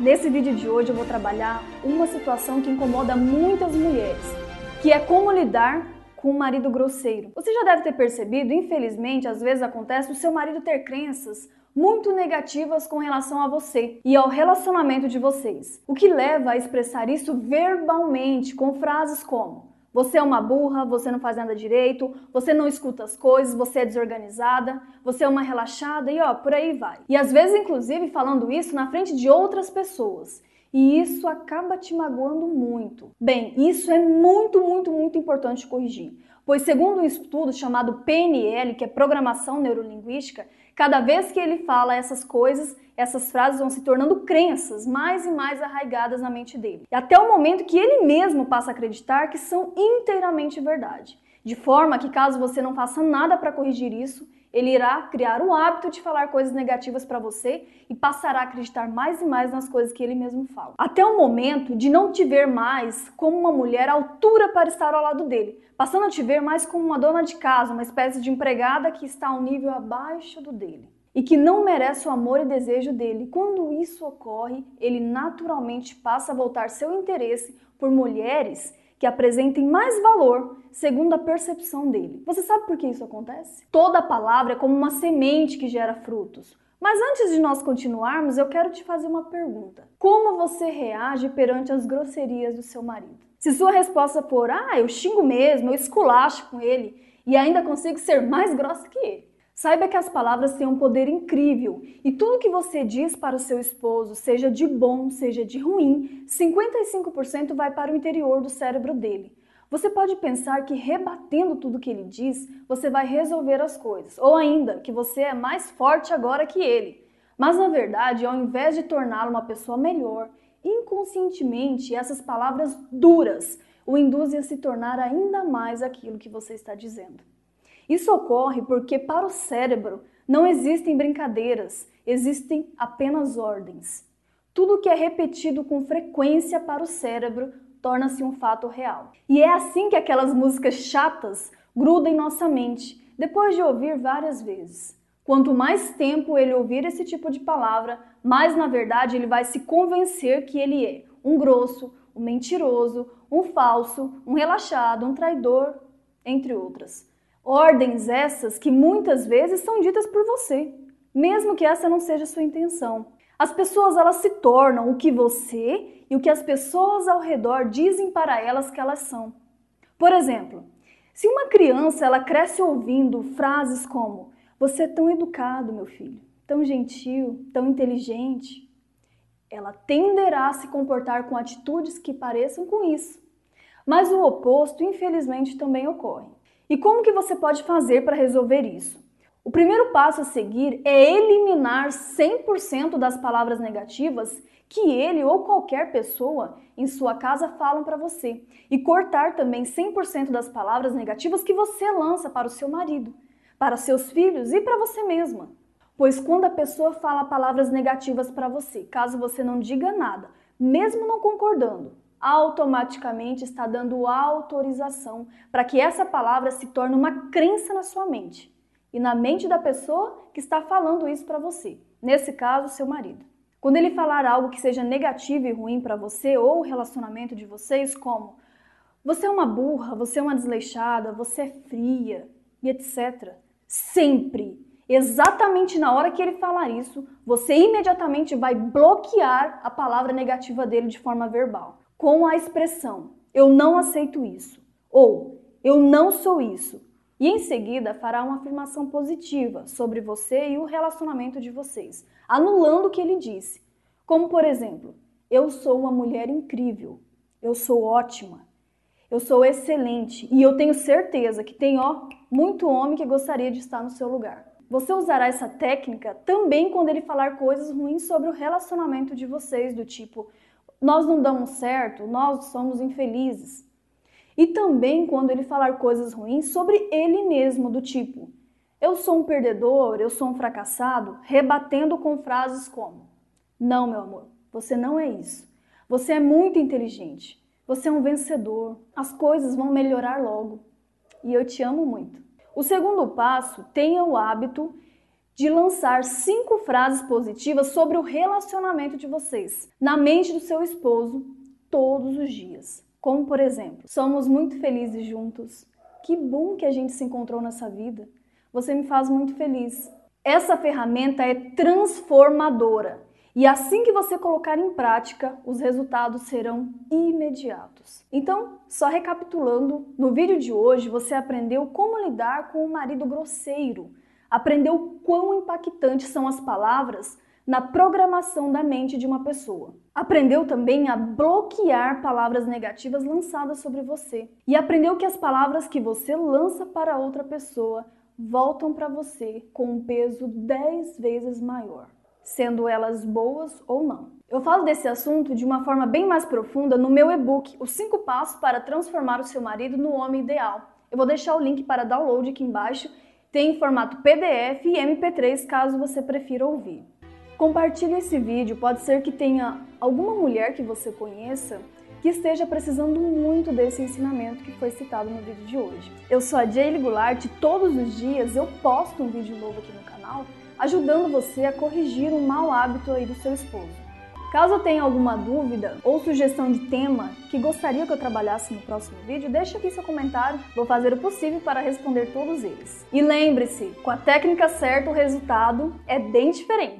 Nesse vídeo de hoje eu vou trabalhar uma situação que incomoda muitas mulheres, que é como lidar com um marido grosseiro. Você já deve ter percebido, infelizmente, às vezes acontece o seu marido ter crenças muito negativas com relação a você e ao relacionamento de vocês, o que leva a expressar isso verbalmente com frases como você é uma burra, você não faz nada direito, você não escuta as coisas, você é desorganizada, você é uma relaxada e ó, por aí vai. E às vezes, inclusive, falando isso na frente de outras pessoas. E isso acaba te magoando muito. Bem, isso é muito, muito, muito importante corrigir. Pois, segundo um estudo chamado PNL, que é Programação Neurolinguística, cada vez que ele fala essas coisas, essas frases vão se tornando crenças mais e mais arraigadas na mente dele. E até o momento que ele mesmo passa a acreditar que são inteiramente verdade. De forma que, caso você não faça nada para corrigir isso, ele irá criar o hábito de falar coisas negativas para você e passará a acreditar mais e mais nas coisas que ele mesmo fala. Até o momento de não te ver mais como uma mulher à altura para estar ao lado dele, passando a te ver mais como uma dona de casa, uma espécie de empregada que está a um nível abaixo do dele e que não merece o amor e desejo dele. Quando isso ocorre, ele naturalmente passa a voltar seu interesse por mulheres que apresentem mais valor segundo a percepção dele. Você sabe por que isso acontece? Toda palavra é como uma semente que gera frutos. Mas antes de nós continuarmos, eu quero te fazer uma pergunta. Como você reage perante as grosserias do seu marido? Se sua resposta for, ah, eu xingo mesmo, eu esculacho com ele e ainda consigo ser mais grossa que ele, Saiba que as palavras têm um poder incrível e tudo que você diz para o seu esposo, seja de bom, seja de ruim, 55% vai para o interior do cérebro dele. Você pode pensar que rebatendo tudo que ele diz, você vai resolver as coisas, ou ainda que você é mais forte agora que ele. Mas na verdade, ao invés de torná-lo uma pessoa melhor, inconscientemente essas palavras duras o induzem a se tornar ainda mais aquilo que você está dizendo. Isso ocorre porque para o cérebro não existem brincadeiras, existem apenas ordens. Tudo que é repetido com frequência para o cérebro torna-se um fato real. E é assim que aquelas músicas chatas grudam em nossa mente, depois de ouvir várias vezes. Quanto mais tempo ele ouvir esse tipo de palavra, mais na verdade ele vai se convencer que ele é um grosso, um mentiroso, um falso, um relaxado, um traidor, entre outras. Ordens essas que muitas vezes são ditas por você, mesmo que essa não seja sua intenção. As pessoas elas se tornam o que você e o que as pessoas ao redor dizem para elas que elas são. Por exemplo, se uma criança ela cresce ouvindo frases como: "Você é tão educado, meu filho, tão gentil, tão inteligente", ela tenderá a se comportar com atitudes que pareçam com isso. Mas o oposto, infelizmente, também ocorre. E como que você pode fazer para resolver isso? O primeiro passo a seguir é eliminar 100% das palavras negativas que ele ou qualquer pessoa em sua casa falam para você e cortar também 100% das palavras negativas que você lança para o seu marido, para seus filhos e para você mesma. Pois quando a pessoa fala palavras negativas para você, caso você não diga nada, mesmo não concordando, automaticamente está dando autorização para que essa palavra se torne uma crença na sua mente e na mente da pessoa que está falando isso para você, nesse caso, seu marido. Quando ele falar algo que seja negativo e ruim para você ou o relacionamento de vocês, como você é uma burra, você é uma desleixada, você é fria e etc. Sempre, exatamente na hora que ele falar isso, você imediatamente vai bloquear a palavra negativa dele de forma verbal com a expressão eu não aceito isso ou eu não sou isso. E em seguida fará uma afirmação positiva sobre você e o relacionamento de vocês, anulando o que ele disse. Como por exemplo, eu sou uma mulher incrível, eu sou ótima, eu sou excelente e eu tenho certeza que tem ó muito homem que gostaria de estar no seu lugar. Você usará essa técnica também quando ele falar coisas ruins sobre o relacionamento de vocês, do tipo nós não damos certo, nós somos infelizes. E também quando ele falar coisas ruins sobre ele mesmo, do tipo: eu sou um perdedor, eu sou um fracassado, rebatendo com frases como: Não, meu amor, você não é isso. Você é muito inteligente. Você é um vencedor. As coisas vão melhorar logo. E eu te amo muito. O segundo passo, tenha o hábito de lançar cinco frases positivas sobre o relacionamento de vocês na mente do seu esposo todos os dias. Como, por exemplo, somos muito felizes juntos. Que bom que a gente se encontrou nessa vida. Você me faz muito feliz. Essa ferramenta é transformadora e assim que você colocar em prática, os resultados serão imediatos. Então, só recapitulando, no vídeo de hoje você aprendeu como lidar com o marido grosseiro, aprendeu quão impactantes são as palavras na programação da mente de uma pessoa. Aprendeu também a bloquear palavras negativas lançadas sobre você e aprendeu que as palavras que você lança para outra pessoa voltam para você com um peso 10 vezes maior sendo elas boas ou não. Eu falo desse assunto de uma forma bem mais profunda no meu e-book, Os 5 Passos para Transformar o Seu Marido no Homem Ideal. Eu vou deixar o link para download aqui embaixo, tem em formato PDF e MP3 caso você prefira ouvir. Compartilhe esse vídeo, pode ser que tenha alguma mulher que você conheça que esteja precisando muito desse ensinamento que foi citado no vídeo de hoje. Eu sou a Jaylee Goulart e todos os dias eu posto um vídeo novo aqui no canal ajudando você a corrigir um mau hábito aí do seu esposo. Caso tenha alguma dúvida ou sugestão de tema que gostaria que eu trabalhasse no próximo vídeo, deixe aqui seu comentário, vou fazer o possível para responder todos eles. E lembre-se, com a técnica certa o resultado é bem diferente.